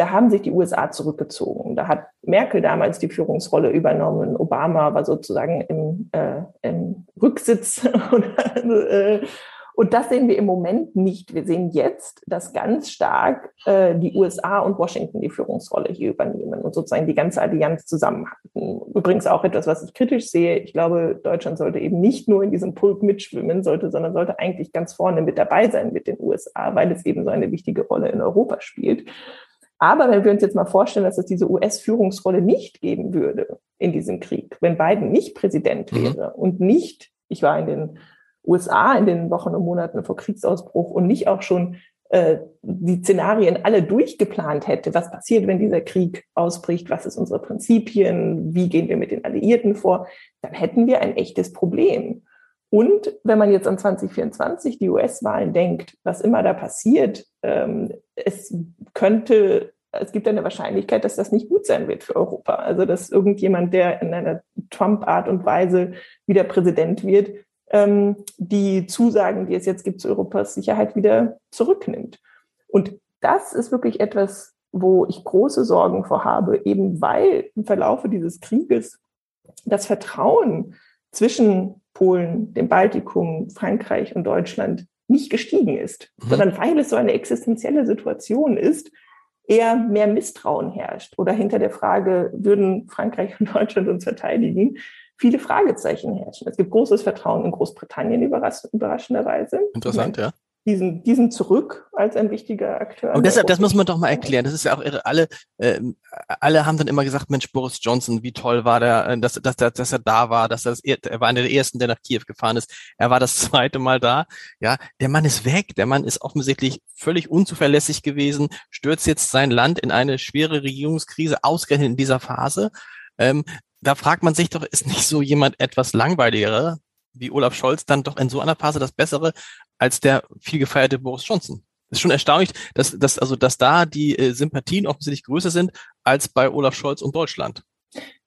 da haben sich die USA zurückgezogen. Da hat Merkel damals die Führungsrolle übernommen. Obama war sozusagen im, äh, im Rücksitz. und, äh, Und das sehen wir im Moment nicht. Wir sehen jetzt, dass ganz stark äh, die USA und Washington die Führungsrolle hier übernehmen und sozusagen die ganze Allianz zusammenhalten. Übrigens auch etwas, was ich kritisch sehe. Ich glaube, Deutschland sollte eben nicht nur in diesem Pulk mitschwimmen, sollte, sondern sollte eigentlich ganz vorne mit dabei sein mit den USA, weil es eben so eine wichtige Rolle in Europa spielt. Aber wenn wir uns jetzt mal vorstellen, dass es diese US-Führungsrolle nicht geben würde in diesem Krieg, wenn Biden nicht Präsident mhm. wäre mhm. und nicht, ich war in den USA in den Wochen und Monaten vor Kriegsausbruch und nicht auch schon äh, die Szenarien alle durchgeplant hätte, was passiert, wenn dieser Krieg ausbricht, was ist unsere Prinzipien, wie gehen wir mit den Alliierten vor, dann hätten wir ein echtes Problem. Und wenn man jetzt an 2024 die US-Wahlen denkt, was immer da passiert, ähm, es könnte, es gibt eine Wahrscheinlichkeit, dass das nicht gut sein wird für Europa. Also dass irgendjemand, der in einer Trump-Art und Weise wieder Präsident wird, ähm, die Zusagen, die es jetzt gibt zu Europas Sicherheit, wieder zurücknimmt. Und das ist wirklich etwas, wo ich große Sorgen vor habe, eben weil im Verlaufe dieses Krieges das Vertrauen zwischen Polen, dem Baltikum, Frankreich und Deutschland nicht gestiegen ist, mhm. sondern weil es so eine existenzielle Situation ist, eher mehr Misstrauen herrscht oder hinter der Frage, würden Frankreich und Deutschland uns verteidigen, viele Fragezeichen herrschen. Es gibt großes Vertrauen in Großbritannien überraschenderweise. Interessant, ja diesen, diesen zurück als ein wichtiger Akteur. Und deshalb, das muss man doch mal erklären. Das ist ja auch irre. Alle, äh, alle haben dann immer gesagt, Mensch, Boris Johnson, wie toll war der, äh, dass, dass, dass, dass er da war, dass er, das, er war einer der ersten, der nach Kiew gefahren ist. Er war das zweite Mal da. Ja, der Mann ist weg. Der Mann ist offensichtlich völlig unzuverlässig gewesen, stürzt jetzt sein Land in eine schwere Regierungskrise, ausgerechnet in dieser Phase. Ähm, da fragt man sich doch, ist nicht so jemand etwas langweiliger, wie Olaf Scholz dann doch in so einer Phase das Bessere als der viel gefeierte Boris Johnson. Es ist schon erstaunlich, dass, dass, also, dass da die äh, Sympathien offensichtlich größer sind als bei Olaf Scholz und Deutschland.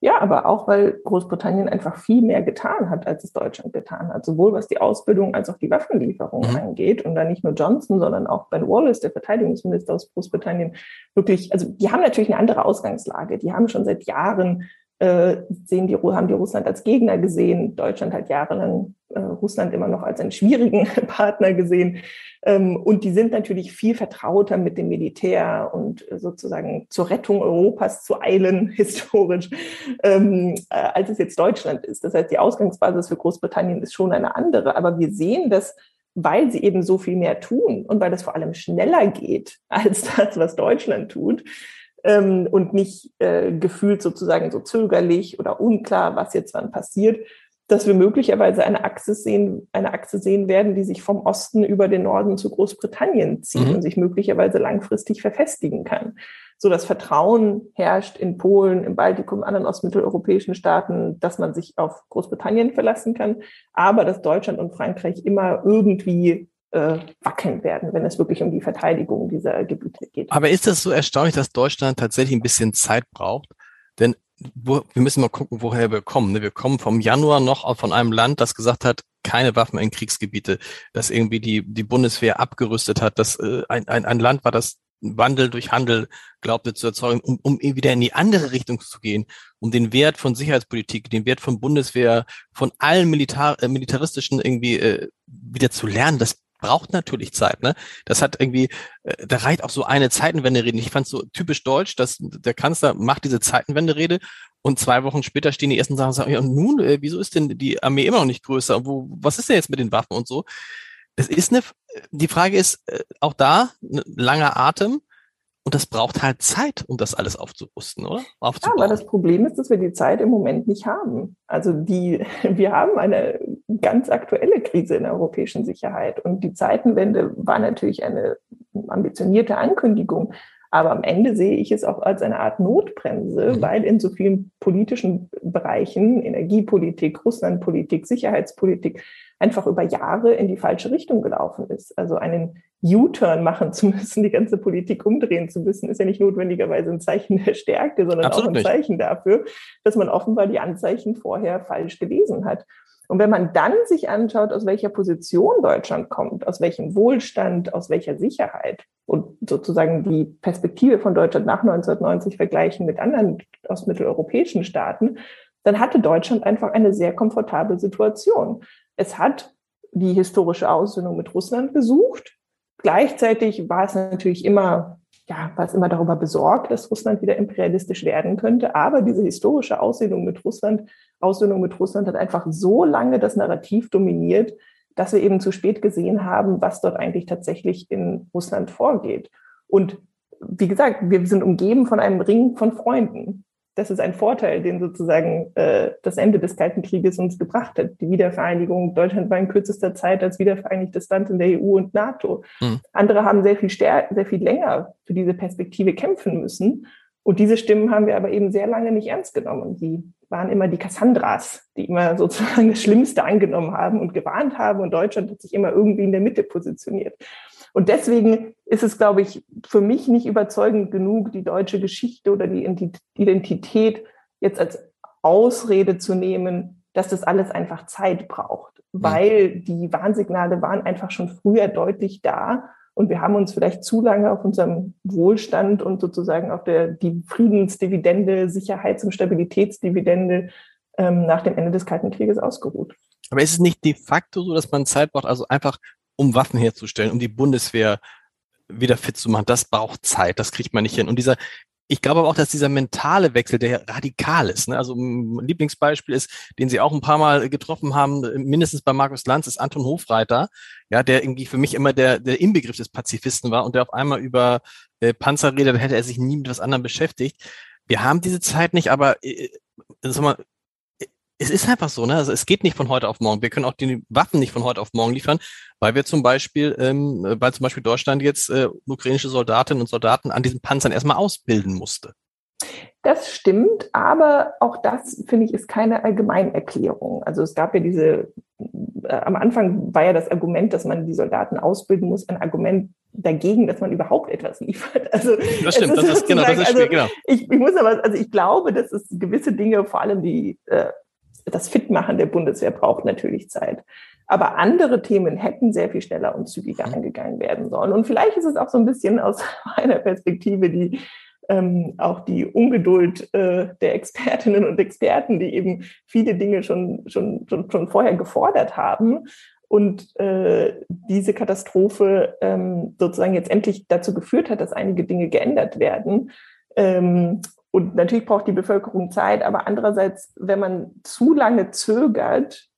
Ja, aber auch, weil Großbritannien einfach viel mehr getan hat, als es Deutschland getan hat, sowohl was die Ausbildung als auch die Waffenlieferung mhm. angeht. Und da nicht nur Johnson, sondern auch Ben Wallace, der Verteidigungsminister aus Großbritannien, wirklich, also die haben natürlich eine andere Ausgangslage. Die haben schon seit Jahren äh, sehen die, haben die Russland als Gegner gesehen. Deutschland hat jahrelang äh, Russland immer noch als einen schwierigen Partner gesehen. Ähm, und die sind natürlich viel vertrauter mit dem Militär und sozusagen zur Rettung Europas zu eilen, historisch, ähm, äh, als es jetzt Deutschland ist. Das heißt, die Ausgangsbasis für Großbritannien ist schon eine andere. Aber wir sehen, dass weil sie eben so viel mehr tun und weil das vor allem schneller geht als das, was Deutschland tut, ähm, und nicht äh, gefühlt sozusagen so zögerlich oder unklar, was jetzt wann passiert, dass wir möglicherweise eine Achse sehen, eine Achse sehen werden, die sich vom Osten über den Norden zu Großbritannien zieht mhm. und sich möglicherweise langfristig verfestigen kann. So das Vertrauen herrscht in Polen, im Baltikum, anderen ostmitteleuropäischen Staaten, dass man sich auf Großbritannien verlassen kann, aber dass Deutschland und Frankreich immer irgendwie äh, wackeln werden, wenn es wirklich um die Verteidigung dieser Gebiete geht. Aber ist das so erstaunlich, dass Deutschland tatsächlich ein bisschen Zeit braucht? Denn wo, wir müssen mal gucken, woher wir kommen. Ne? Wir kommen vom Januar noch von einem Land, das gesagt hat, keine Waffen in Kriegsgebiete, das irgendwie die, die Bundeswehr abgerüstet hat, das äh, ein, ein, ein Land war, das Wandel durch Handel glaubte zu erzeugen, um, um wieder in die andere Richtung zu gehen, um den Wert von Sicherheitspolitik, den Wert von Bundeswehr, von allen Militar, äh, militaristischen irgendwie äh, wieder zu lernen. Das braucht natürlich Zeit. Ne? Das hat irgendwie, äh, da reicht auch so eine Zeitenwende-Rede. Ich fand so typisch deutsch, dass der Kanzler macht diese Zeitenwende-Rede und zwei Wochen später stehen die ersten Sachen und sagen, ja, und nun, äh, wieso ist denn die Armee immer noch nicht größer? Wo, was ist denn jetzt mit den Waffen und so? Das ist eine, die Frage ist äh, auch da, ne, langer Atem. Und das braucht halt Zeit, um das alles aufzurüsten, oder? Aufzubauen. Ja, aber das Problem ist, dass wir die Zeit im Moment nicht haben. Also die, wir haben eine ganz aktuelle Krise in der europäischen Sicherheit. Und die Zeitenwende war natürlich eine ambitionierte Ankündigung. Aber am Ende sehe ich es auch als eine Art Notbremse, mhm. weil in so vielen politischen Bereichen, Energiepolitik, Russlandpolitik, Sicherheitspolitik, einfach über Jahre in die falsche Richtung gelaufen ist. Also einen U-Turn machen zu müssen, die ganze Politik umdrehen zu müssen, ist ja nicht notwendigerweise ein Zeichen der Stärke, sondern Absolut auch ein Zeichen dafür, dass man offenbar die Anzeichen vorher falsch gelesen hat. Und wenn man dann sich anschaut, aus welcher Position Deutschland kommt, aus welchem Wohlstand, aus welcher Sicherheit und sozusagen die Perspektive von Deutschland nach 1990 vergleichen mit anderen ostmitteleuropäischen Staaten, dann hatte Deutschland einfach eine sehr komfortable Situation. Es hat die historische Aussöhnung mit Russland gesucht. Gleichzeitig war es natürlich immer, ja, war es immer darüber besorgt, dass Russland wieder imperialistisch werden könnte. Aber diese historische Aussöhnung mit Russland, Aussöhnung mit Russland hat einfach so lange das Narrativ dominiert, dass wir eben zu spät gesehen haben, was dort eigentlich tatsächlich in Russland vorgeht. Und wie gesagt, wir sind umgeben von einem Ring von Freunden das ist ein Vorteil, den sozusagen äh, das Ende des Kalten Krieges uns gebracht hat. Die Wiedervereinigung Deutschland war in kürzester Zeit als wiedervereinigtes Land in der EU und NATO. Mhm. Andere haben sehr viel stärker, sehr viel länger für diese Perspektive kämpfen müssen. Und diese Stimmen haben wir aber eben sehr lange nicht ernst genommen. Die waren immer die Cassandras, die immer sozusagen das Schlimmste angenommen haben und gewarnt haben. Und Deutschland hat sich immer irgendwie in der Mitte positioniert. Und deswegen ist es, glaube ich, für mich nicht überzeugend genug, die deutsche Geschichte oder die Identität jetzt als Ausrede zu nehmen, dass das alles einfach Zeit braucht, mhm. weil die Warnsignale waren einfach schon früher deutlich da und wir haben uns vielleicht zu lange auf unserem Wohlstand und sozusagen auf der die Friedensdividende, Sicherheits- und Stabilitätsdividende ähm, nach dem Ende des Kalten Krieges ausgeruht. Aber ist es nicht de facto so, dass man Zeit braucht, also einfach um Waffen herzustellen, um die Bundeswehr wieder fit zu machen. Das braucht Zeit, das kriegt man nicht hin. Und dieser, ich glaube aber auch, dass dieser mentale Wechsel, der radikal ist. Ne? Also ein Lieblingsbeispiel ist, den Sie auch ein paar Mal getroffen haben, mindestens bei Markus Lanz, ist Anton Hofreiter, ja, der irgendwie für mich immer der, der Inbegriff des Pazifisten war und der auf einmal über äh, Panzer redet, hätte er sich nie mit was anderem beschäftigt. Wir haben diese Zeit nicht, aber äh, sag mal, es ist einfach so, ne? Also es geht nicht von heute auf morgen. Wir können auch die Waffen nicht von heute auf morgen liefern, weil wir zum Beispiel, ähm, weil zum Beispiel Deutschland jetzt äh, ukrainische Soldatinnen und Soldaten an diesen Panzern erstmal ausbilden musste. Das stimmt, aber auch das, finde ich, ist keine Allgemeinerklärung. Also es gab ja diese, äh, am Anfang war ja das Argument, dass man die Soldaten ausbilden muss, ein Argument dagegen, dass man überhaupt etwas liefert. Also das stimmt, das ist genau das ist also, genau. Ich, ich muss aber, also ich glaube, dass es gewisse Dinge, vor allem die äh, das Fitmachen der Bundeswehr braucht natürlich Zeit. Aber andere Themen hätten sehr viel schneller und zügiger mhm. angegangen werden sollen. Und vielleicht ist es auch so ein bisschen aus meiner Perspektive die ähm, auch die Ungeduld äh, der Expertinnen und Experten, die eben viele Dinge schon, schon, schon, schon vorher gefordert haben und äh, diese Katastrophe ähm, sozusagen jetzt endlich dazu geführt hat, dass einige Dinge geändert werden. Ähm, und natürlich braucht die Bevölkerung Zeit, aber andererseits, wenn man zu lange zögert,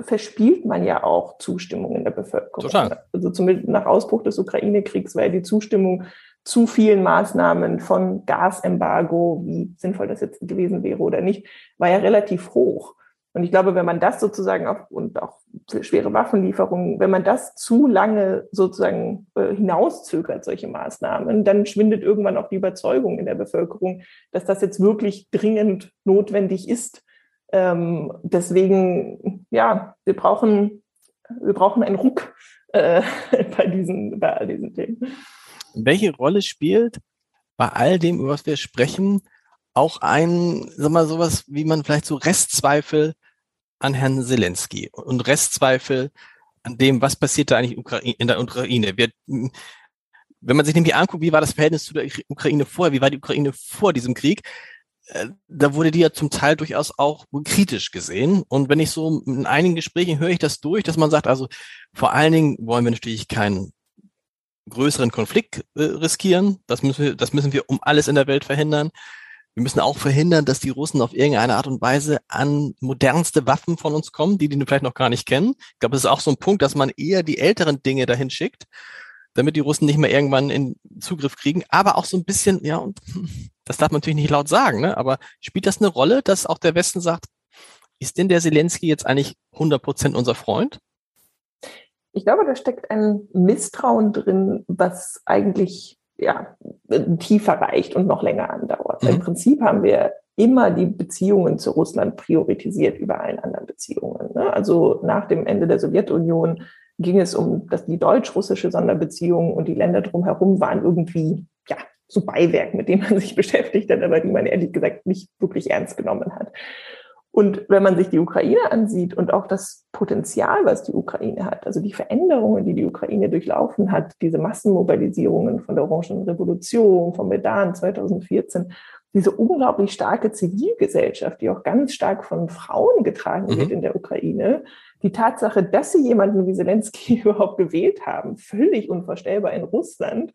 verspielt man ja auch Zustimmung in der Bevölkerung. Total. Also zumindest nach Ausbruch des Ukraine-Kriegs war ja die Zustimmung zu vielen Maßnahmen von Gasembargo, wie sinnvoll das jetzt gewesen wäre oder nicht, war ja relativ hoch. Und ich glaube, wenn man das sozusagen auch, und auch schwere Waffenlieferungen, wenn man das zu lange sozusagen äh, hinauszögert, solche Maßnahmen, dann schwindet irgendwann auch die Überzeugung in der Bevölkerung, dass das jetzt wirklich dringend notwendig ist. Ähm, deswegen, ja, wir brauchen, wir brauchen einen Ruck äh, bei diesen, bei all diesen Themen. Welche Rolle spielt bei all dem, über was wir sprechen, auch ein, sag mal, sowas, wie man vielleicht so Restzweifel an Herrn Zelensky und Restzweifel an dem, was passiert da eigentlich in der Ukraine. Wir, wenn man sich nämlich anguckt, wie war das Verhältnis zu der Ukraine vorher, wie war die Ukraine vor diesem Krieg, äh, da wurde die ja zum Teil durchaus auch kritisch gesehen. Und wenn ich so in einigen Gesprächen höre ich das durch, dass man sagt, also vor allen Dingen wollen wir natürlich keinen größeren Konflikt äh, riskieren. Das müssen wir, das müssen wir um alles in der Welt verhindern. Wir müssen auch verhindern, dass die Russen auf irgendeine Art und Weise an modernste Waffen von uns kommen, die die vielleicht noch gar nicht kennen. Ich glaube, das ist auch so ein Punkt, dass man eher die älteren Dinge dahin schickt, damit die Russen nicht mehr irgendwann in Zugriff kriegen. Aber auch so ein bisschen, ja, und das darf man natürlich nicht laut sagen, ne? aber spielt das eine Rolle, dass auch der Westen sagt, ist denn der Zelensky jetzt eigentlich 100 Prozent unser Freund? Ich glaube, da steckt ein Misstrauen drin, was eigentlich ja, tiefer reicht und noch länger andauert. Mhm. Im Prinzip haben wir immer die Beziehungen zu Russland priorisiert über allen anderen Beziehungen. Ne? Also nach dem Ende der Sowjetunion ging es um dass die deutsch-russische Sonderbeziehungen und die Länder drumherum waren irgendwie ja so Beiwerk, mit dem man sich beschäftigt hat, aber die man ehrlich gesagt nicht wirklich ernst genommen hat. Und wenn man sich die Ukraine ansieht und auch das Potenzial, was die Ukraine hat, also die Veränderungen, die die Ukraine durchlaufen hat, diese Massenmobilisierungen von der Orangen Revolution, vom Medan 2014, diese unglaublich starke Zivilgesellschaft, die auch ganz stark von Frauen getragen mhm. wird in der Ukraine, die Tatsache, dass sie jemanden wie Zelensky überhaupt gewählt haben, völlig unvorstellbar in Russland,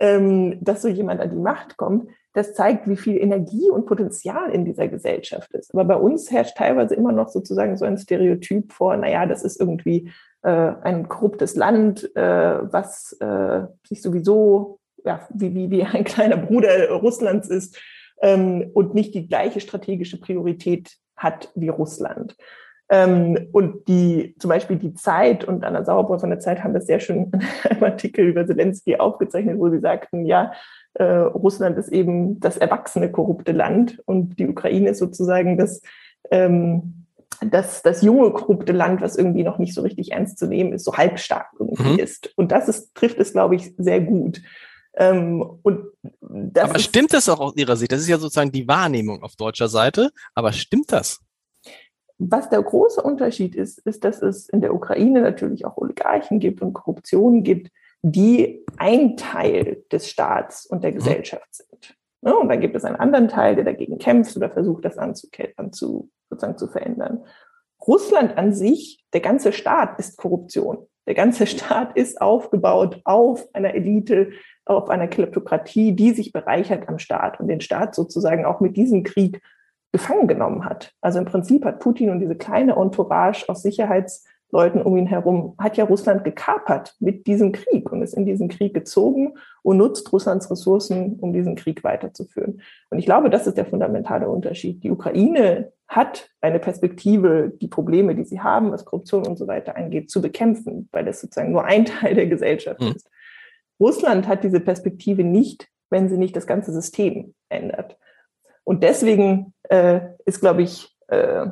ähm, dass so jemand an die Macht kommt, das zeigt, wie viel Energie und Potenzial in dieser Gesellschaft ist. Aber bei uns herrscht teilweise immer noch sozusagen so ein Stereotyp vor, naja, das ist irgendwie äh, ein korruptes Land, äh, was äh, sich sowieso ja, wie, wie, wie ein kleiner Bruder Russlands ist ähm, und nicht die gleiche strategische Priorität hat wie Russland. Ähm, und die, zum Beispiel die Zeit und Anna Sauerbrot von der Zeit haben das sehr schön in einem Artikel über Zelensky aufgezeichnet, wo sie sagten, ja, äh, Russland ist eben das erwachsene korrupte Land und die Ukraine ist sozusagen das, ähm, das, das junge korrupte Land, was irgendwie noch nicht so richtig ernst zu nehmen ist, so halbstark irgendwie mhm. ist. Und das ist, trifft es, glaube ich, sehr gut. Ähm, und das aber stimmt das auch aus Ihrer Sicht? Das ist ja sozusagen die Wahrnehmung auf deutscher Seite. Aber stimmt das? Was der große Unterschied ist, ist, dass es in der Ukraine natürlich auch Oligarchen gibt und Korruption gibt, die ein Teil des Staats und der mhm. Gesellschaft sind. Ja, und dann gibt es einen anderen Teil, der dagegen kämpft oder versucht, das anzuketten, zu, sozusagen zu verändern. Russland an sich, der ganze Staat ist Korruption. Der ganze Staat ist aufgebaut auf einer Elite, auf einer Kleptokratie, die sich bereichert am Staat und den Staat sozusagen auch mit diesem Krieg gefangen genommen hat. Also im Prinzip hat Putin und diese kleine Entourage aus Sicherheitsleuten um ihn herum, hat ja Russland gekapert mit diesem Krieg und ist in diesen Krieg gezogen und nutzt Russlands Ressourcen, um diesen Krieg weiterzuführen. Und ich glaube, das ist der fundamentale Unterschied. Die Ukraine hat eine Perspektive, die Probleme, die sie haben, was Korruption und so weiter angeht, zu bekämpfen, weil das sozusagen nur ein Teil der Gesellschaft mhm. ist. Russland hat diese Perspektive nicht, wenn sie nicht das ganze System ändert. Und deswegen äh, ist, glaube ich, äh,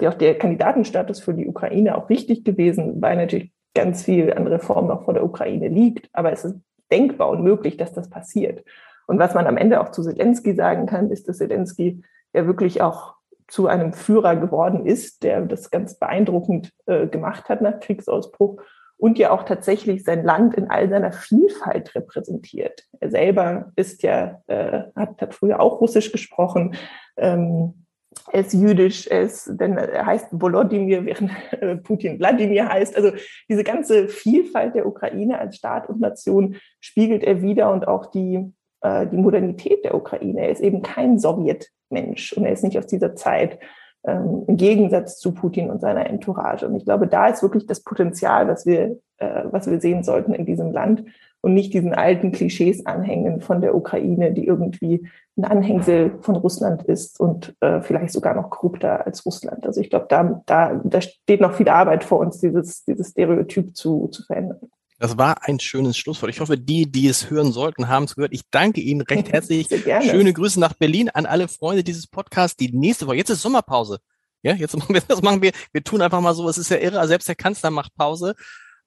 auch der Kandidatenstatus für die Ukraine auch wichtig gewesen, weil natürlich ganz viel an Reformen noch vor der Ukraine liegt. Aber es ist denkbar und möglich, dass das passiert. Und was man am Ende auch zu Zelensky sagen kann, ist, dass Zelensky ja wirklich auch zu einem Führer geworden ist, der das ganz beeindruckend äh, gemacht hat nach Kriegsausbruch und ja auch tatsächlich sein Land in all seiner Vielfalt repräsentiert. Er selber ist ja, äh, hat, hat früher auch Russisch gesprochen. Ähm, er ist jüdisch, er, heißt Volodymyr, während äh, Putin Wladimir heißt. Also diese ganze Vielfalt der Ukraine als Staat und Nation spiegelt er wieder und auch die, äh, die Modernität der Ukraine. Er ist eben kein Sowjetmensch und er ist nicht aus dieser Zeit ähm, im Gegensatz zu Putin und seiner Entourage. Und ich glaube, da ist wirklich das Potenzial, was wir, äh, was wir sehen sollten in diesem Land und nicht diesen alten Klischees anhängen von der Ukraine, die irgendwie ein Anhängsel von Russland ist und äh, vielleicht sogar noch korrupter als Russland. Also ich glaube, da, da, da steht noch viel Arbeit vor uns, dieses, dieses Stereotyp zu, zu verändern. Das war ein schönes Schlusswort. Ich hoffe, die, die es hören sollten, haben es gehört. Ich danke Ihnen recht herzlich. Schöne Grüße nach Berlin an alle Freunde dieses Podcasts. Die nächste Woche, jetzt ist Sommerpause. Ja, jetzt machen wir, das machen wir. Wir tun einfach mal so. Es ist ja irre. Selbst der Kanzler macht Pause.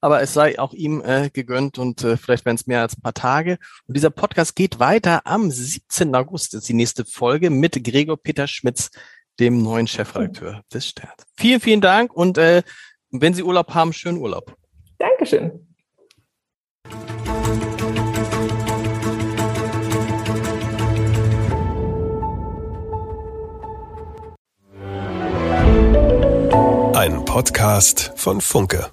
Aber es sei auch ihm äh, gegönnt und äh, vielleicht werden es mehr als ein paar Tage. Und dieser Podcast geht weiter am 17. August. Das ist die nächste Folge mit Gregor Peter Schmitz, dem neuen Chefredakteur des Stern. Vielen, vielen Dank und äh, wenn Sie Urlaub haben, schönen Urlaub. Dankeschön. Ein Podcast von Funke.